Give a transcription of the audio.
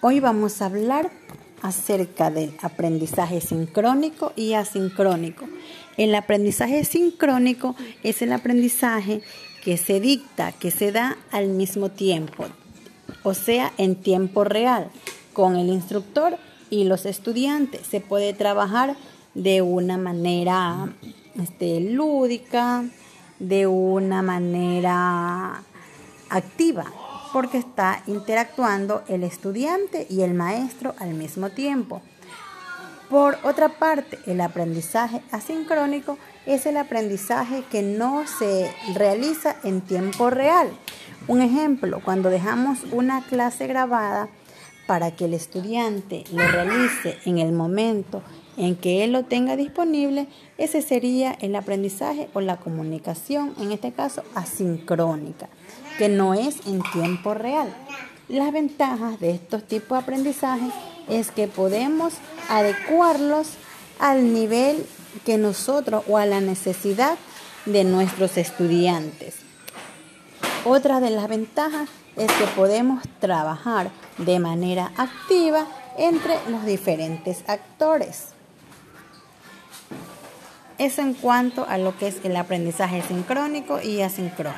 Hoy vamos a hablar acerca del aprendizaje sincrónico y asincrónico. El aprendizaje sincrónico es el aprendizaje que se dicta, que se da al mismo tiempo, o sea, en tiempo real, con el instructor y los estudiantes. Se puede trabajar de una manera este, lúdica, de una manera activa porque está interactuando el estudiante y el maestro al mismo tiempo. Por otra parte, el aprendizaje asincrónico es el aprendizaje que no se realiza en tiempo real. Un ejemplo, cuando dejamos una clase grabada para que el estudiante lo realice en el momento en que él lo tenga disponible, ese sería el aprendizaje o la comunicación, en este caso asincrónica que no es en tiempo real. Las ventajas de estos tipos de aprendizaje es que podemos adecuarlos al nivel que nosotros o a la necesidad de nuestros estudiantes. Otra de las ventajas es que podemos trabajar de manera activa entre los diferentes actores. Eso en cuanto a lo que es el aprendizaje sincrónico y asincrónico.